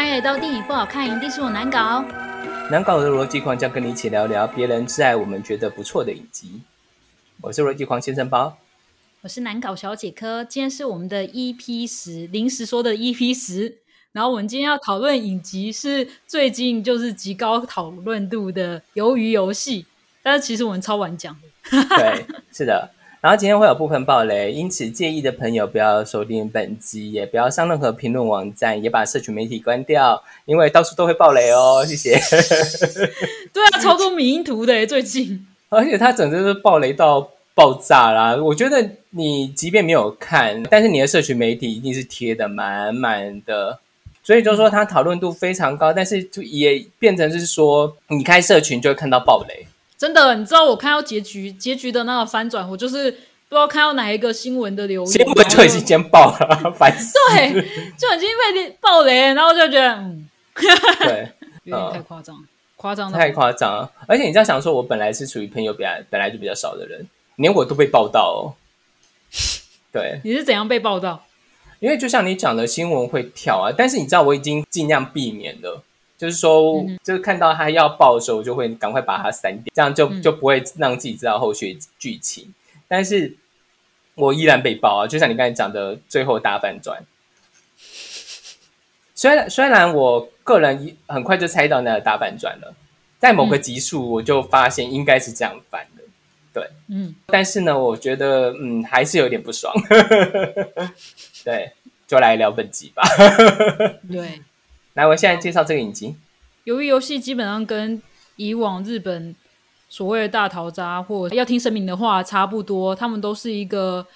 欢迎来到电影不好看，一定是我难搞。难搞的逻辑狂将跟你一起聊聊别人挚爱我们觉得不错的影集。我是逻辑狂先生包，我是难搞小姐科。今天是我们的 EP 十，临时说的 EP 十。然后我们今天要讨论影集是最近就是极高讨论度的《鱿鱼游戏》，但是其实我们超晚讲的。对，是的。然后今天会有部分暴雷，因此介意的朋友不要收听本集，也不要上任何评论网站，也把社群媒体关掉，因为到处都会暴雷哦。谢谢。对啊，超多迷因图的最近，而且它整个是暴雷到爆炸啦。我觉得你即便没有看，但是你的社群媒体一定是贴的满满的，所以就说它讨论度非常高，但是就也变成是说你开社群就会看到暴雷。真的，你知道我看到结局，结局的那个翻转，我就是不知道看到哪一个新闻的留言，新闻就已经先爆了，烦死。对，就已经被爆雷，然后就觉得，嗯，对，有点太夸张，夸张太夸张了。而且你这样想说，我本来是属于朋友比较本来就比较少的人，连我都被报道哦。对，你是怎样被报道？因为就像你讲的，新闻会跳啊，但是你知道，我已经尽量避免了。就是说，就是看到他要爆的时候，就会赶快把它删掉，这样就就不会让自己知道后续剧情。但是我依然被爆啊！就像你刚才讲的，最后大反转。虽然虽然我个人很快就猜到那个大反转了，在某个集数我就发现应该是这样反的，对，嗯。但是呢，我觉得嗯还是有点不爽。对，就来聊本集吧。对。来，我现在介绍这个影集。由于游戏基本上跟以往日本所谓的大逃杀或要听神明的话差不多，他们都是一个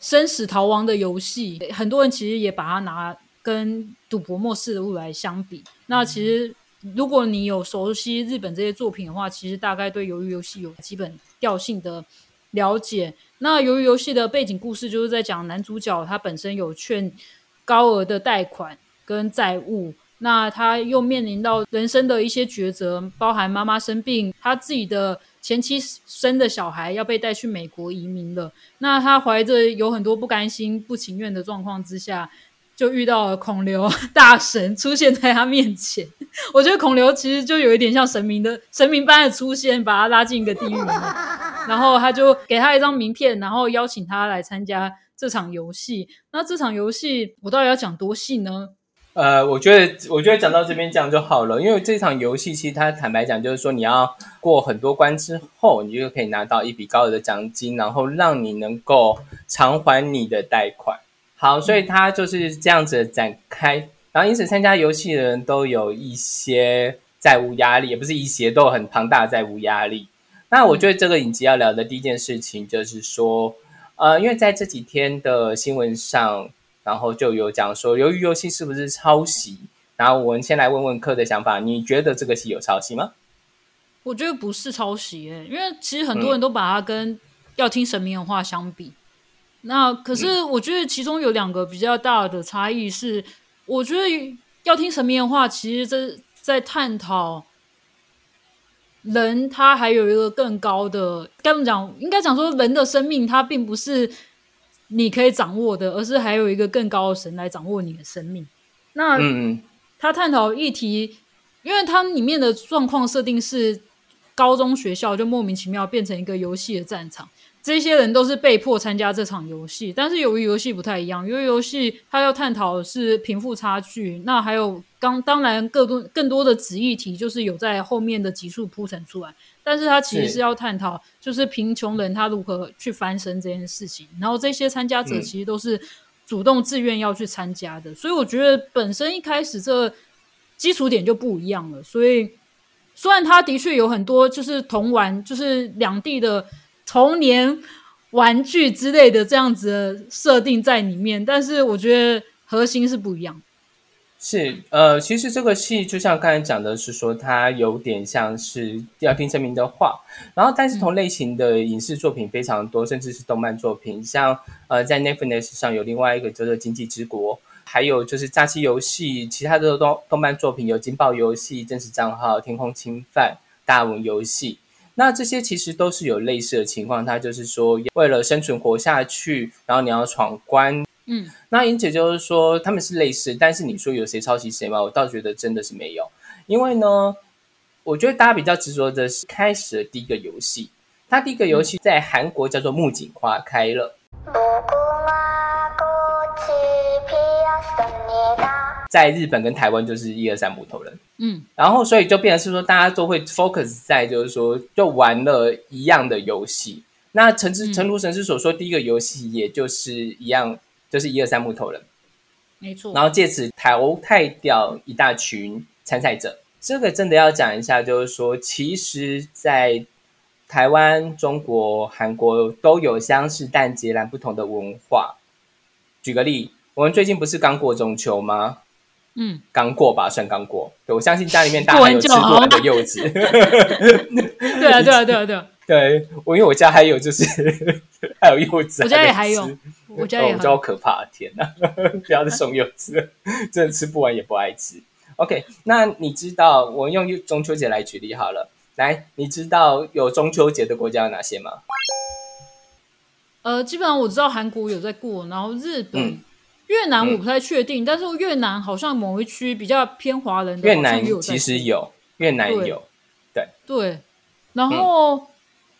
生死逃亡的游戏。很多人其实也把它拿跟赌博末世的物来相比。那其实如果你有熟悉日本这些作品的话，其实大概对鱿鱼游戏有基本调性的了解。那鱿鱼游戏的背景故事就是在讲男主角他本身有欠高额的贷款跟债务。那他又面临到人生的一些抉择，包含妈妈生病，他自己的前妻生的小孩要被带去美国移民了。那他怀着有很多不甘心、不情愿的状况之下，就遇到了孔刘大神出现在他面前。我觉得孔刘其实就有一点像神明的神明般的出现，把他拉进一个地狱里面，然后他就给他一张名片，然后邀请他来参加这场游戏。那这场游戏我到底要讲多细呢？呃，我觉得，我觉得讲到这边这样就好了，因为这场游戏其实它坦白讲，就是说你要过很多关之后，你就可以拿到一笔高额的奖金，然后让你能够偿还你的贷款。好，所以它就是这样子展开，然后因此参加游戏的人都有一些债务压力，也不是一些，都有很庞大的债务压力。那我觉得这个影集要聊的第一件事情就是说，呃，因为在这几天的新闻上。然后就有讲说，由于游戏是不是抄袭？然后我们先来问问客的想法，你觉得这个戏有抄袭吗？我觉得不是抄袭，诶，因为其实很多人都把它跟要听神明的话相比。那可是我觉得其中有两个比较大的差异是，我觉得要听神明的话，其实这在探讨人他还有一个更高的，该怎么讲？应该讲说人的生命，它并不是。你可以掌握的，而是还有一个更高的神来掌握你的生命。那他探讨议题，因为它里面的状况设定是高中学校就莫名其妙变成一个游戏的战场，这些人都是被迫参加这场游戏。但是由于游戏不太一样，因为游戏它要探讨的是贫富差距，那还有刚当然更多更多的子议题，就是有在后面的集数铺陈出来。但是它其实是要探讨，就是贫穷人他如何去翻身这件事情。然后这些参加者其实都是主动自愿要去参加的，所以我觉得本身一开始这基础点就不一样了。所以虽然他的确有很多就是同玩，就是两地的童年玩具之类的这样子的设定在里面，但是我觉得核心是不一样。是，呃，其实这个戏就像刚才讲的，是说它有点像是要听证明的话，然后但是同类型的影视作品非常多，甚至是动漫作品，像呃在 Netflix 上有另外一个叫做《经济之国》，还有就是《诈欺游戏》，其他的动动漫作品有《金爆游戏》、《真实账号》、《天空侵犯》、《大文游戏》，那这些其实都是有类似的情况，它就是说为了生存活下去，然后你要闯关。嗯，那因此就是说他们是类似，但是你说有谁抄袭谁吗？我倒觉得真的是没有，因为呢，我觉得大家比较执着的是开始的第一个游戏，它第一个游戏在韩国叫做木槿花开了。在日本跟台湾就是一二三木头人，嗯，然后所以就变成是说大家都会 focus 在就是说就玩了一样的游戏。那陈之陈如神师所说，第一个游戏也就是一样，就是一二三木头人，没错。然后借此淘汰掉一大群参赛者。这个真的要讲一下，就是说，其实，在台湾、中国、韩国都有相似但截然不同的文化。举个例，我们最近不是刚过中秋吗？嗯，刚过吧，算刚过。对我相信家里面大家有吃过完的柚子。对啊，对啊，对啊，对啊。对我，因为我家还有，就是 还有柚子。我家也还有，我家也。我好可怕！天哪，不要再送柚子，真的吃不完也不爱吃。OK，那你知道我用中秋节来举例好了。来，你知道有中秋节的国家有哪些吗？呃，基本上我知道韩国有在过，然后日本。越南我不太确定，但是越南好像某一区比较偏华人的，越南其实有，越南有，对对。然后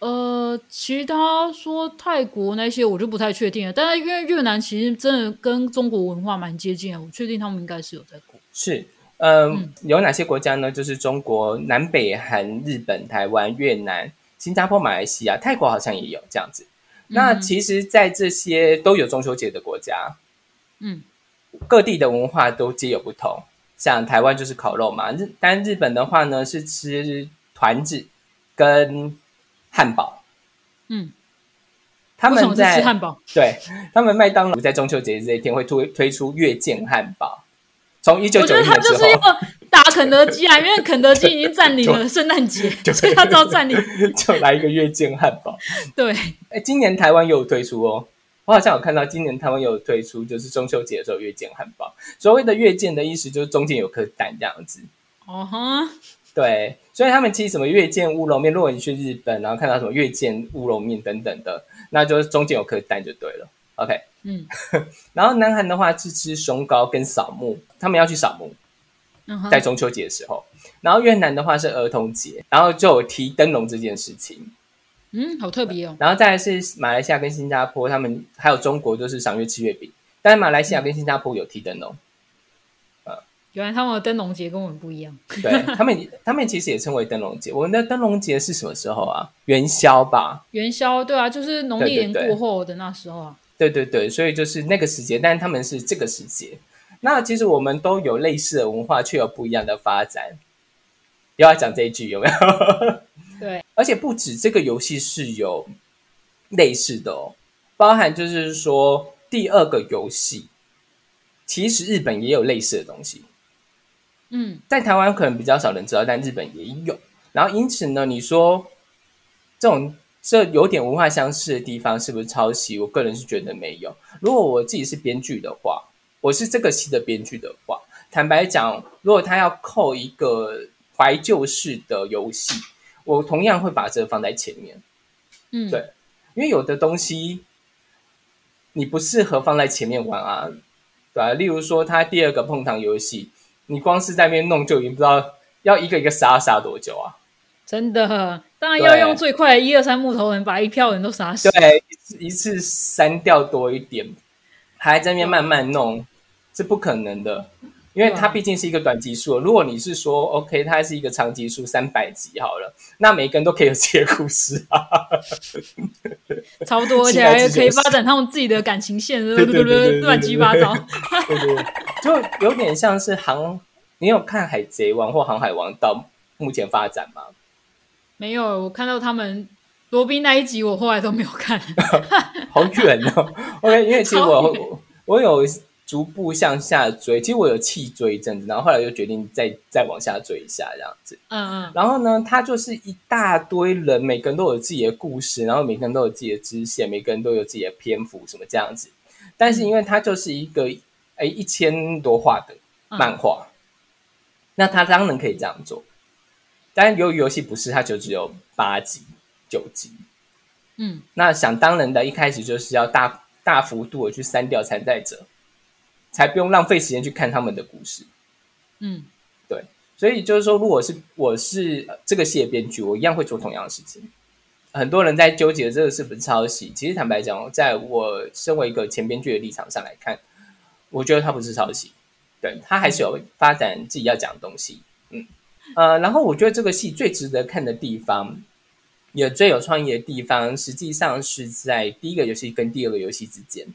呃，其他说泰国那些我就不太确定了。但是因为越南其实真的跟中国文化蛮接近的，我确定他们应该是有在过。是，嗯，有哪些国家呢？就是中国、南北韩、日本、台湾、越南、新加坡、马来西亚、泰国好像也有这样子。那其实，在这些都有中秋节的国家。嗯，各地的文化都皆有不同。像台湾就是烤肉嘛，日但日本的话呢是吃团子跟汉堡。嗯，他们在吃汉堡，对他们麦当劳在中秋节这一天会推推出月见汉堡。从一九九一年之后，打肯德基啊，因为肯德基已经占领了 圣诞节，所以他都要占领，就来一个月见汉堡。对，哎，今年台湾又有推出哦。我好像有看到今年他们有推出，就是中秋节的时候月见汉堡。所谓的月见的意思就是中间有颗蛋这样子。哦哈，对，所以他们其实什么月见乌龙面，如果你去日本，然后看到什么月见乌龙面等等的，那就是中间有颗蛋就对了。OK，嗯，然后南韩的话是吃松糕跟扫墓，他们要去扫墓，在中秋节的时候。然后越南的话是儿童节，然后就有提灯笼这件事情。嗯，好特别哦。然后再来是马来西亚跟新加坡，他们还有中国都是赏月吃月饼，但是马来西亚跟新加坡有提灯笼。呃，原来他们的灯笼节跟我们不一样。对他们，他们其实也称为灯笼节。我们的灯笼节是什么时候啊？元宵吧。元宵，对啊，就是农历年过后的那时候啊。对对对，所以就是那个时节，但是他们是这个时节。那其实我们都有类似的文化，却有不一样的发展。又要讲这一句有没有？对，而且不止这个游戏是有类似的哦，包含就是说第二个游戏，其实日本也有类似的东西。嗯，在台湾可能比较少人知道，但日本也有。然后因此呢，你说这种这有点文化相似的地方是不是抄袭？我个人是觉得没有。如果我自己是编剧的话，我是这个戏的编剧的话，坦白讲，如果他要扣一个怀旧式的游戏。我同样会把这个放在前面，嗯，对，因为有的东西你不适合放在前面玩啊，对吧？例如说，他第二个碰糖游戏，你光是在那边弄就已经不知道要一个一个杀杀多久啊！真的，当然要用最快的一二三木头人把一票人都杀死，对，一次删掉多一点，还在那边慢慢弄，是不可能的。因为它毕竟是一个短集数，如果你是说 OK，它是一个长集数三百集好了，那每个人都可以有自己的故事啊，差不多，而且还可以发展他们自己的感情线，对对对，乱七八糟，对对，就有点像是航，你有看《海贼王》或《航海王》到目前发展吗？没有，我看到他们罗宾那一集，我后来都没有看，好远哦。OK，因为其实我我有。逐步向下追，其实我有气追一阵子，然后后来又决定再再往下追一下这样子。嗯嗯。然后呢，他就是一大堆人，每个人都有自己的故事，然后每个人都有自己的支线，每个人都有自己的篇幅什么这样子。但是因为它就是一个哎一千多画的漫画，那他当然可以这样做。但由于游戏不是，它就只有八集九集。嗯。那想当然的，一开始就是要大。大幅度的去删掉参赛者，才不用浪费时间去看他们的故事。嗯，对，所以就是说，如果是我是这个戏的编剧，我一样会做同样的事情。很多人在纠结这个是不是抄袭，其实坦白讲，在我身为一个前编剧的立场上来看，我觉得它不是抄袭，对他还是有发展自己要讲的东西。嗯，呃，然后我觉得这个戏最值得看的地方。也最有创意的地方，实际上是在第一个游戏跟第二个游戏之间。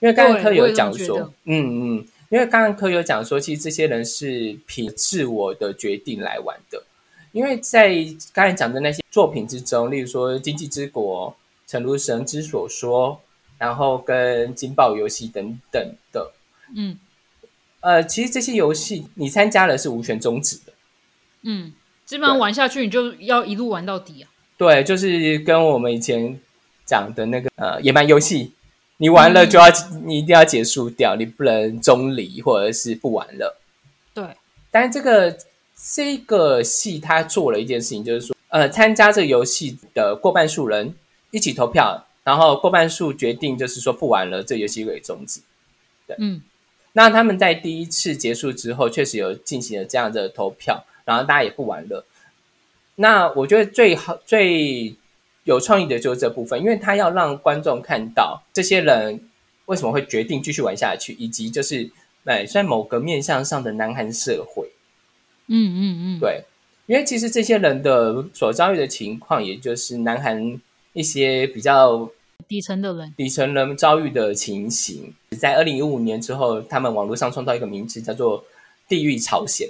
因为刚刚科有讲说，嗯嗯，因为刚刚科有讲说，其实这些人是凭自我的决定来玩的。因为在刚才讲的那些作品之中，例如说《经济之国》、《诚如神之所说》，然后跟《金爆游戏》等等的，嗯，呃，其实这些游戏你参加了是无权终止的，嗯。基本上玩下去，你就要一路玩到底啊！对，就是跟我们以前讲的那个呃野蛮游戏，你玩了就要你一定要结束掉，你不能中离或者是不玩了。对，但是这个这个戏他做了一件事情，就是说呃参加这个游戏的过半数人一起投票，然后过半数决定就是说不玩了，这游戏会终止。对，嗯，那他们在第一次结束之后，确实有进行了这样的投票。然后大家也不玩了。那我觉得最好最有创意的就是这部分，因为他要让观众看到这些人为什么会决定继续玩下去，以及就是哎，在某个面向上的南韩社会。嗯嗯嗯，对，因为其实这些人的所遭遇的情况，也就是南韩一些比较底层的人，底层人遭遇的情形，在二零一五年之后，他们网络上创造一个名字叫做“地狱朝鲜”。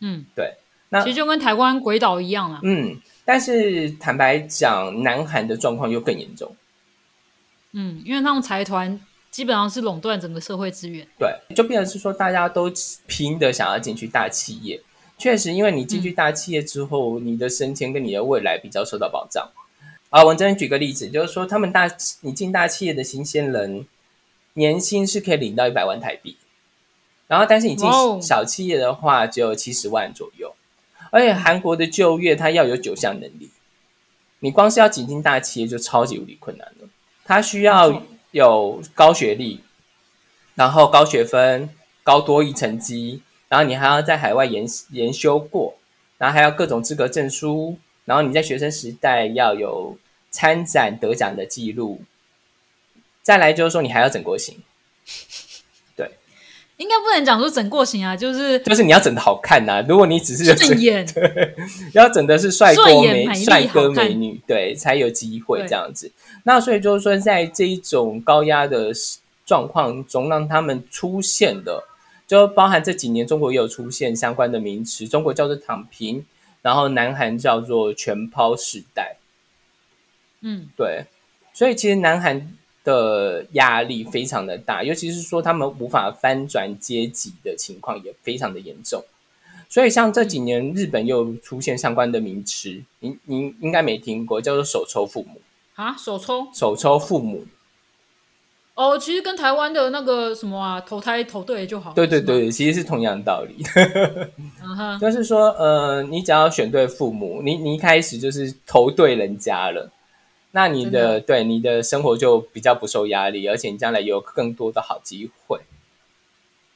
嗯，对，那其实就跟台湾鬼岛一样啊。嗯，但是坦白讲，南韩的状况又更严重。嗯，因为他们财团基本上是垄断整个社会资源。对，就变成是说，大家都拼的想要进去大企业。确实，因为你进去大企业之后，你的升迁跟你的未来比较受到保障。啊，我这边举个例子，就是说，他们大你进大企业的新鲜人，年薪是可以领到一百万台币。然后，但是你进小企业的话，只有七十万左右。而且韩国的就业，它要有九项能力。你光是要挤进大企业，就超级无敌困难了。它需要有高学历，然后高学分、高多益成绩，然后你还要在海外研研修过，然后还要各种资格证书，然后你在学生时代要有参展得奖的记录。再来就是说，你还要整国型。应该不能讲说整过型啊，就是就是你要整的好看呐。如果你只是顺眼，对，要整的是帅哥美帅哥美女，对，才有机会这样子。那所以就是说，在这一种高压的状况中，让他们出现的，就包含这几年中国也有出现相关的名词，中国叫做躺平，然后南韩叫做全抛时代。嗯，对，所以其实南韩。的压力非常的大，尤其是说他们无法翻转阶级的情况也非常的严重。所以像这几年日本又出现相关的名词，您您应该没听过，叫做手抽父母啊，手抽手抽父母。哦，其实跟台湾的那个什么啊，投胎投对就好。对对对，其实是同样的道理。就是说，呃，你只要选对父母，你你一开始就是投对人家了。那你的对你的生活就比较不受压力，而且你将来有更多的好机会。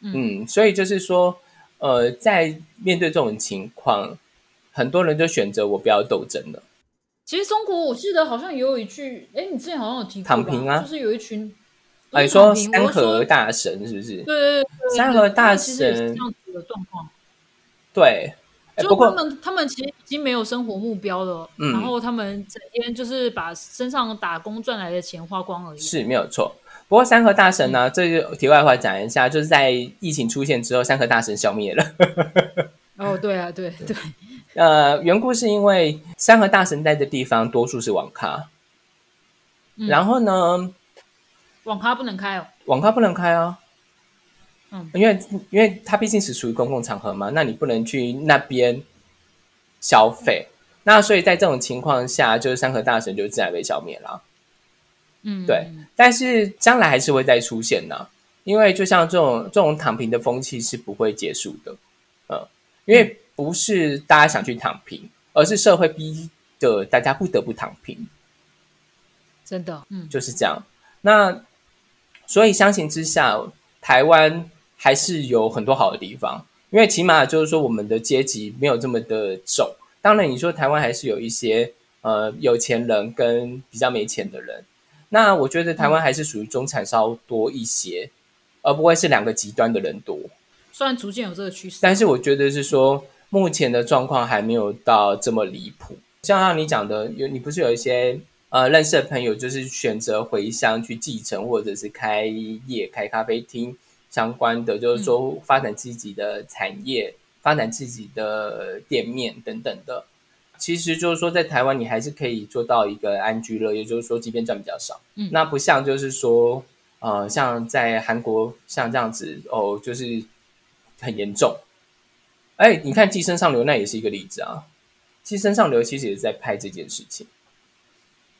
嗯，所以就是说，呃，在面对这种情况，很多人就选择我不要斗争了。其实中国我记得好像也有一句，哎，你之前好像有提过，躺平啊，就是有一群，哎，说三河大神是不是？对对对，三河大神这样子的状况，对。就他们，他们其实已经没有生活目标了，然后他们整天就是把身上打工赚来的钱花光而已。是没有错。不过三河大神呢，这就题外话讲一下，就是在疫情出现之后，三河大神消灭了。哦，对啊，对对。呃，缘故是因为三河大神在的地方多数是网咖，然后呢，网咖不能开哦，网咖不能开啊。嗯，因为因为它毕竟是属于公共场合嘛，那你不能去那边消费，那所以在这种情况下，就是三河大神就自然被消灭了。嗯，对，但是将来还是会再出现呢，因为就像这种这种躺平的风气是不会结束的，嗯，因为不是大家想去躺平，而是社会逼的大家不得不躺平。真的，嗯，就是这样。那所以相形之下，台湾还是有很多好的地方，因为起码就是说我们的阶级没有这么的重。当然，你说台湾还是有一些呃有钱人跟比较没钱的人，那我觉得台湾还是属于中产稍多一些，而不会是两个极端的人多。虽然逐渐有这个趋势，但是我觉得是说目前的状况还没有到这么离谱。像像你讲的，有你不是有一些呃认识的朋友，就是选择回乡去继承，或者是开业开咖啡厅相关的，就是说发展自己的产业，发展自己的店面等等的。其实就是说，在台湾你还是可以做到一个安居乐业，就是说，即便赚比较少，嗯，那不像就是说，呃，像在韩国像这样子哦，就是很严重。哎，你看《寄生上流》那也是一个例子啊，《寄生上流》其实也是在拍这件事情。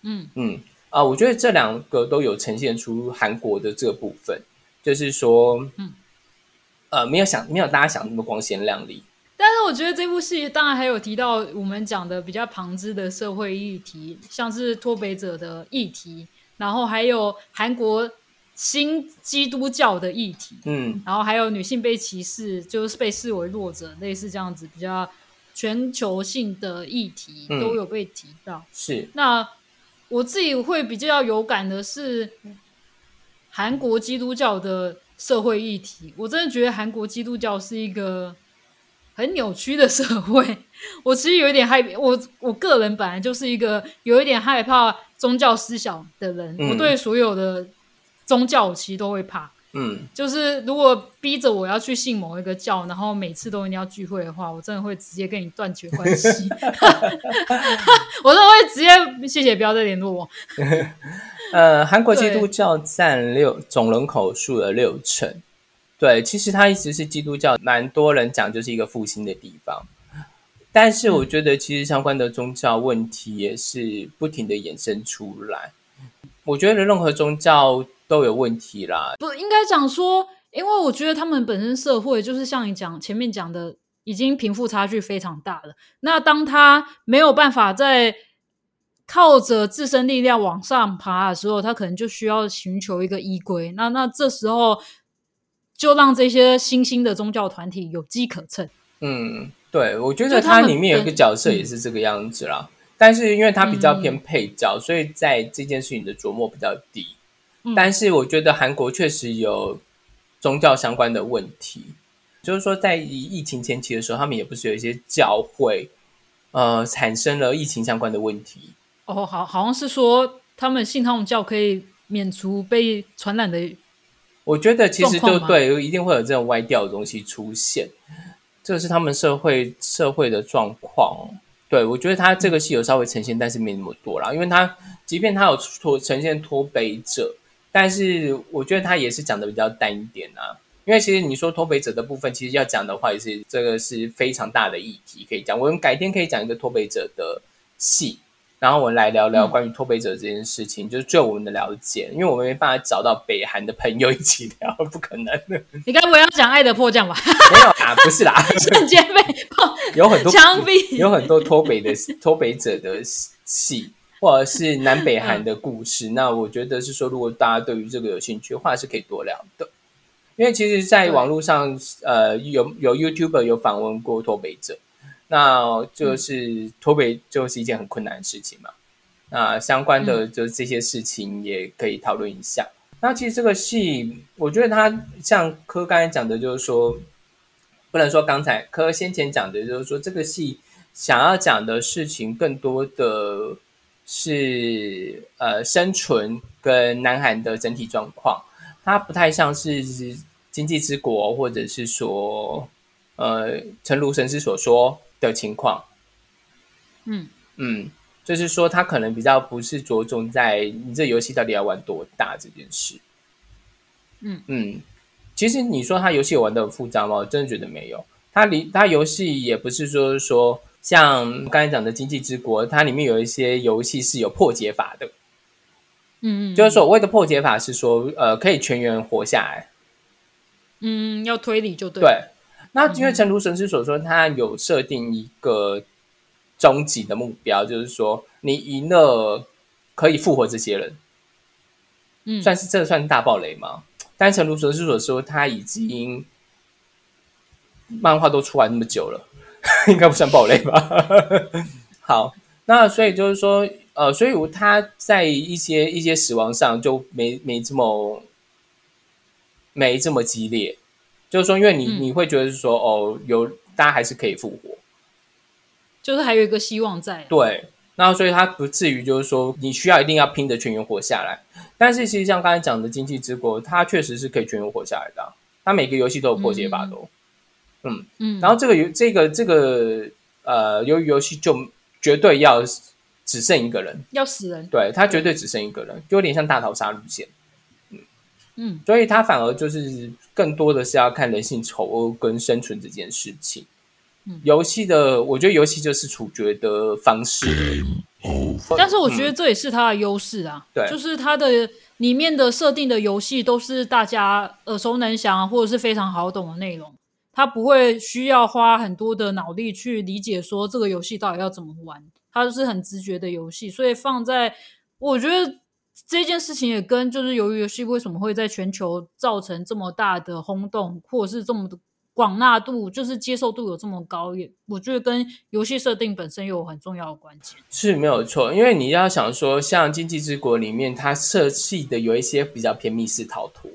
嗯。嗯。啊，我觉得这两个都有呈现出韩国的这个部分，就是说，嗯，呃，没有想没有大家想那么光鲜亮丽。但是我觉得这部戏当然还有提到我们讲的比较旁支的社会议题，像是脱北者的议题，然后还有韩国新基督教的议题，嗯，然后还有女性被歧视，就是被视为弱者，类似这样子比较全球性的议题都有被提到。是，那我自己会比较有感的是韩国基督教的社会议题，我真的觉得韩国基督教是一个。很扭曲的社会，我其实有一点害我我个人本来就是一个有一点害怕宗教思想的人，我对所有的宗教我其实都会怕。嗯，就是如果逼着我要去信某一个教，然后每次都一定要聚会的话，我真的会直接跟你断绝关系。我都会直接谢谢，不要再联络我。呃，韩国基督教占六总人口数的六成。对，其实它一直是基督教，蛮多人讲就是一个复兴的地方。但是我觉得，其实相关的宗教问题也是不停的衍生出来。我觉得任何宗教都有问题啦。不应该讲说，因为我觉得他们本身社会就是像你讲前面讲的，已经贫富差距非常大了。那当他没有办法在靠着自身力量往上爬的时候，他可能就需要寻求一个依归。那那这时候。就让这些新兴的宗教团体有机可乘。嗯，对，我觉得它里面有一个角色也是这个样子啦。但是因为它比较偏配角，所以在这件事情的琢磨比较低。但是我觉得韩国确实有宗教相关的问题，就是说在疫情前期的时候，他们也不是有一些教会呃产生了疫情相关的问题。哦，好，好像是说他们信他们教可以免除被传染的。我觉得其实就对，一定会有这种歪掉的东西出现，这个是他们社会社会的状况。对我觉得他这个戏有稍微呈现，但是没那么多啦，因为他即便他有脱呈现脱北者，但是我觉得他也是讲的比较淡一点啊。因为其实你说脱北者的部分，其实要讲的话也是这个是非常大的议题可以讲。我们改天可以讲一个脱北者的戏。然后我们来聊聊关于脱北者这件事情，就是就我们的了解，因为我们没办法找到北韩的朋友一起聊，不可能的。你该不会要讲《爱的迫降》吧？没有啊，不是啦，瞬间被 有很多枪毙，有很多脱北的脱北者的戏，或者是南北韩的故事。那我觉得是说，如果大家对于这个有兴趣的话，是可以多聊的。因为其实，在网络上，呃，有有 YouTuber 有访问过脱北者。那就是脱北就是一件很困难的事情嘛。那相关的就是这些事情也可以讨论一下。那其实这个戏，我觉得它像柯刚才讲的，就是说，不能说刚才柯先前讲的，就是说这个戏想要讲的事情更多的是呃生存跟南韩的整体状况，它不太像是经济之国，或者是说呃诚如神师所说。的情况，嗯嗯，就是说他可能比较不是着重在你这游戏到底要玩多大这件事，嗯嗯，其实你说他游戏玩的很复杂吗？我真的觉得没有，他里他游戏也不是说说像刚才讲的经济之国，它里面有一些游戏是有破解法的，嗯嗯，就是所谓的破解法是说呃可以全员活下来，嗯，要推理就对。对。那因为诚如神师所说，他有设定一个终极的目标，就是说你赢了可以复活这些人。嗯，算是这算大暴雷吗？但诚如神师所说，他已经漫画都出来那么久了，应该不算暴雷吧？好，那所以就是说，呃，所以他在一些一些死亡上就没没这么没这么激烈，就是说，因为你你会觉得是说，哦，有大家还是可以复活，就是还有一个希望在。对，那所以他不至于就是说你需要一定要拼着全员活下来。但是其实像刚才讲的《经济之国》，它确实是可以全员活下来的。它每个游戏都有破解法都。嗯嗯。然后这个游这个这个呃，由于游戏就绝对要只剩一个人，要死人。对，他绝对只剩一个人，就有点像大逃杀路线。嗯嗯。所以他反而就是更多的是要看人性丑恶跟生存这件事情。游戏的，我觉得游戏就是处决的方式。但是我觉得这也是它的优势啊，对，就是它的里面的设定的游戏都是大家耳熟能详或者是非常好懂的内容，它不会需要花很多的脑力去理解说这个游戏到底要怎么玩，它就是很直觉的游戏，所以放在我觉得这件事情也跟就是由于游戏为什么会在全球造成这么大的轰动，或者是这么的。广纳度就是接受度有这么高，也我觉得跟游戏设定本身有很重要的关键。是没有错，因为你要想说，像《经济之国》里面，它设计的有一些比较偏密室逃脱，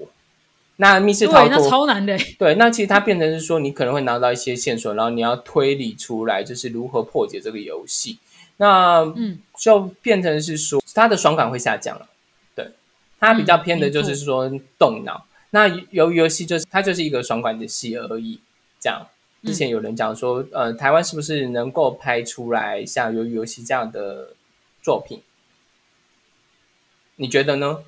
那密室逃脱那超难的。对，那其实它变成是说，你可能会拿到一些线索，然后你要推理出来，就是如何破解这个游戏。那嗯，就变成是说，他的爽感会下降了。对，他比较偏的就是说动脑。那由于游戏就是它就是一个爽感的戏而已，这样。之前有人讲说，呃，台湾是不是能够拍出来像鱿鱼游戏这样的作品？你觉得呢？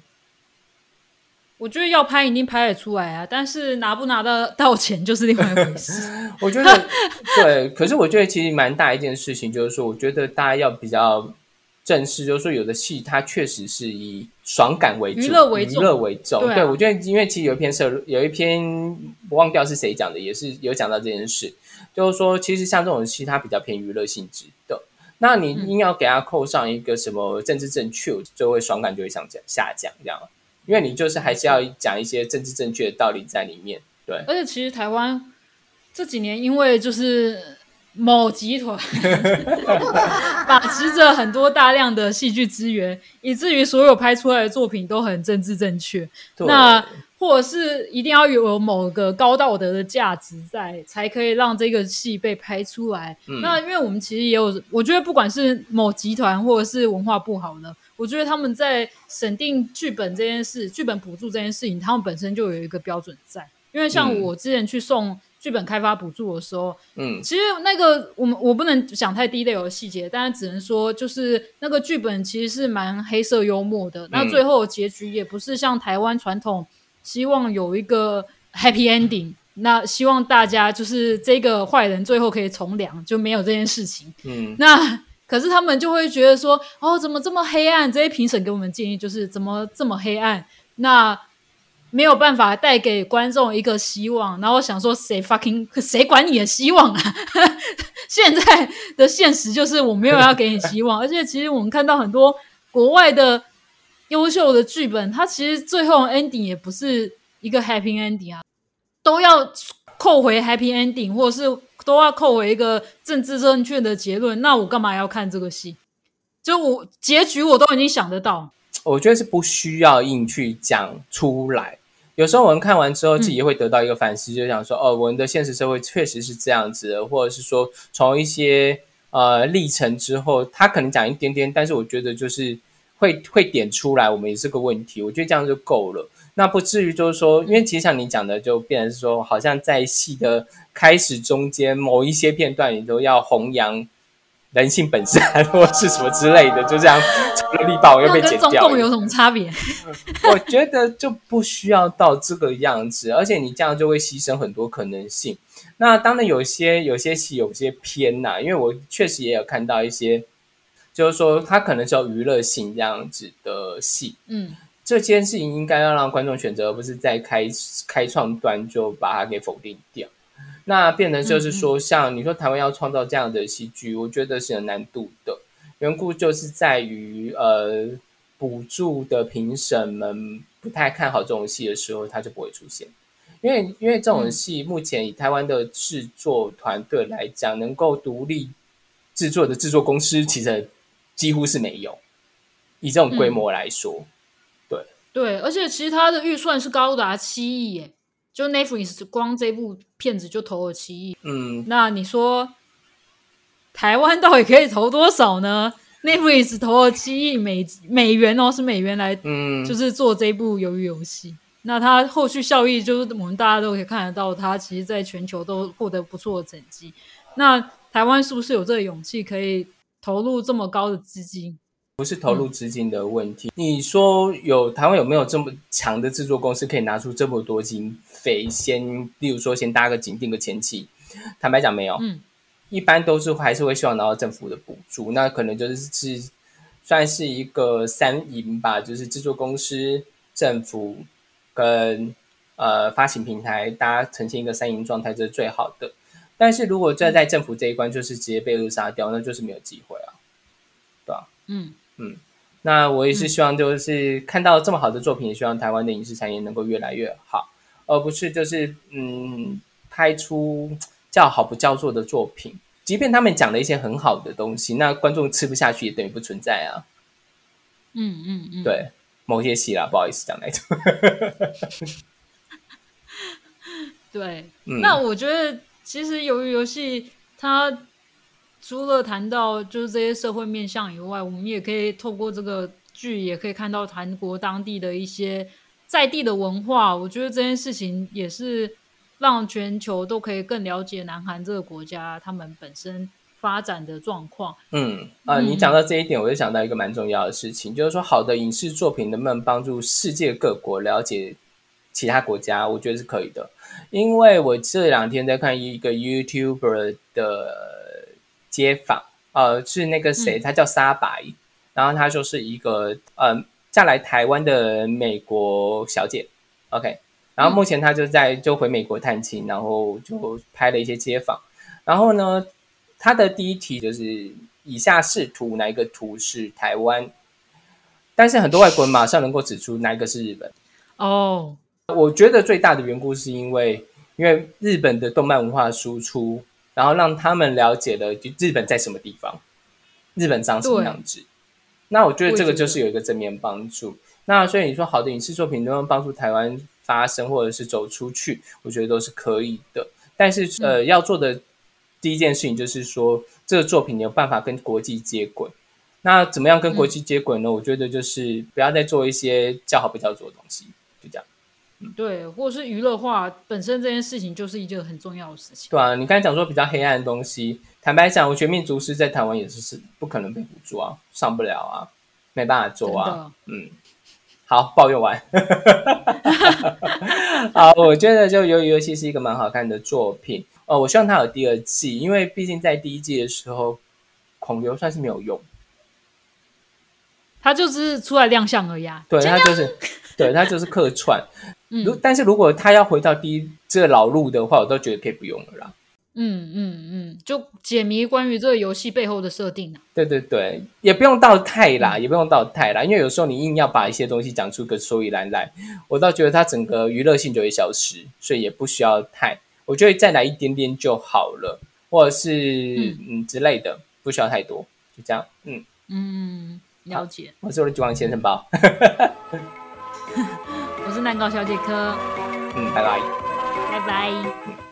我觉得要拍一定拍得出来啊，但是拿不拿得到钱就是另外一回事。我觉得对，可是我觉得其实蛮大一件事情，就是说，我觉得大家要比较。正式就是说，有的戏它确实是以爽感为主，娱乐为主。娱乐为重，对我觉得，因为其实有一篇社，有一篇我忘掉是谁讲的，也是有讲到这件事，就是说，其实像这种戏，它比较偏娱乐性质的。那你硬要给它扣上一个什么政治正确，就会爽感就会下降下降这样。因为你就是还是要讲一些政治正确的道理在里面。对，而且其实台湾这几年因为就是。某集团 把持着很多大量的戏剧资源，以至于所有拍出来的作品都很政治正确。那或者是一定要有某个高道德的价值在，才可以让这个戏被拍出来。那因为我们其实也有，我觉得不管是某集团或者是文化部好了，我觉得他们在审定剧本这件事、剧本补助这件事情，他们本身就有一个标准在。因为像我之前去送。剧本开发补助的时候，嗯，其实那个我们我不能讲太低的有细节，但是只能说就是那个剧本其实是蛮黑色幽默的。那最后结局也不是像台湾传统希望有一个 happy ending，那希望大家就是这个坏人最后可以从良，就没有这件事情。嗯，那可是他们就会觉得说，哦，怎么这么黑暗？这些评审给我们建议就是怎么这么黑暗？那。没有办法带给观众一个希望，然后想说谁 fucking 谁管你的希望啊？现在的现实就是我没有要给你希望，而且其实我们看到很多国外的优秀的剧本，它其实最后 ending 也不是一个 happy ending 啊，都要扣回 happy ending，或者是都要扣回一个政治正确的结论。那我干嘛要看这个戏？就我结局我都已经想得到，我觉得是不需要硬去讲出来。有时候我们看完之后，自己也会得到一个反思，就想说：哦，我们的现实社会确实是这样子的，或者是说，从一些呃历程之后，他可能讲一点点，但是我觉得就是会会点出来，我们也是个问题。我觉得这样就够了，那不至于就是说，因为其实像你讲的，就变成是说，好像在戏的开始、中间某一些片段，你都要弘扬。人性本善，或是什么之类的，就这样，除了力爆又被剪掉。跟中共有什么差别？我觉得就不需要到这个样子，而且你这样就会牺牲很多可能性。那当然有些有些戏有些偏呐，因为我确实也有看到一些，就是说它可能是有娱乐性这样子的戏。嗯，这件事情应该要让观众选择，而不是在开开创端就把它给否定掉。那变成就是说，像你说台湾要创造这样的戏剧，我觉得是有难度的。缘故就是在于，呃，补助的评审们不太看好这种戏的时候，它就不会出现。因为因为这种戏目前以台湾的制作团队来讲，能够独立制作的制作公司其实几乎是没有。以这种规模来说，对对，而且其实它的预算是高达七亿耶，就 Netflix 光这部片子就投了七亿。嗯，那你说台湾到底可以投多少呢？Netflix 投了七亿美美元哦，是美元来，嗯，就是做这部鱿鱼游戏。那它后续效益就是我们大家都可以看得到，它其实在全球都获得不错的成绩。那台湾是不是有这个勇气可以投入这么高的资金？不是投入资金的问题。你说有台湾有没有这么强的制作公司可以拿出这么多经费？先，例如说先搭个景，定个前期。坦白讲，没有。嗯，一般都是还是会希望拿到政府的补助。那可能就是是算是一个三赢吧，就是制作公司、政府跟呃发行平台，大家呈现一个三赢状态，这是最好的。但是如果站在政府这一关，就是直接被扼杀掉，那就是没有机会啊，对吧？嗯。嗯，那我也是希望，就是看到这么好的作品，也希望台湾的影视产业能够越来越好，而不是就是嗯，拍出叫好不叫座的作品。即便他们讲了一些很好的东西，那观众吃不下去，也等于不存在啊。嗯嗯嗯，对，某些戏啦，不好意思讲那种。对，那我觉得其实由于游戏它。除了谈到就是这些社会面向以外，我们也可以透过这个剧，也可以看到韩国当地的一些在地的文化。我觉得这件事情也是让全球都可以更了解南韩这个国家他们本身发展的状况。嗯啊，你讲到这一点，我就想到一个蛮重要的事情，就是说好的影视作品能不能帮助世界各国了解其他国家？我觉得是可以的，因为我这两天在看一个 YouTuber 的。街访，呃，是那个谁，他叫沙白，然后他就是一个呃嫁来台湾的美国小姐，OK，然后目前他就在就回美国探亲，然后就拍了一些街访，然后呢，他的第一题就是以下是图哪一个图是台湾，但是很多外国人马上能够指出哪一个是日本，哦，我觉得最大的缘故是因为因为日本的动漫文化输出。然后让他们了解了，就日本在什么地方，日本长什么样子。那我觉得这个就是有一个正面帮助。那所以你说好的影视作品能不能帮助台湾发声或者是走出去？我觉得都是可以的。但是呃，要做的第一件事情就是说，这个作品你有办法跟国际接轨。那怎么样跟国际接轨呢？我觉得就是不要再做一些叫好不叫座的东西，就这样。对，或者是娱乐化本身这件事情就是一件很重要的事情。对啊，你刚才讲说比较黑暗的东西，坦白讲，我全民族师在台湾也是是不可能被捕捉啊，上不了啊，没办法做啊。嗯，好，抱怨完。好，我觉得就鱿鱼游戏是一个蛮好看的作品哦，我希望它有第二季，因为毕竟在第一季的时候，孔刘算是没有用，他就是出来亮相而已。对他就是，对他就是客串。如但是如果他要回到第一这个老路的话，我都觉得可以不用了啦。嗯嗯嗯，就解谜关于这个游戏背后的设定啊。对对对，也不用到太啦，也不用到太啦，因为有时候你硬要把一些东西讲出个所以然来，我倒觉得它整个娱乐性就会消失，所以也不需要太，我觉得再来一点点就好了，或者是嗯之类的，不需要太多，就这样。嗯嗯，了解。我是我的九王先生包。蛋糕小姐科，嗯，拜拜，拜拜。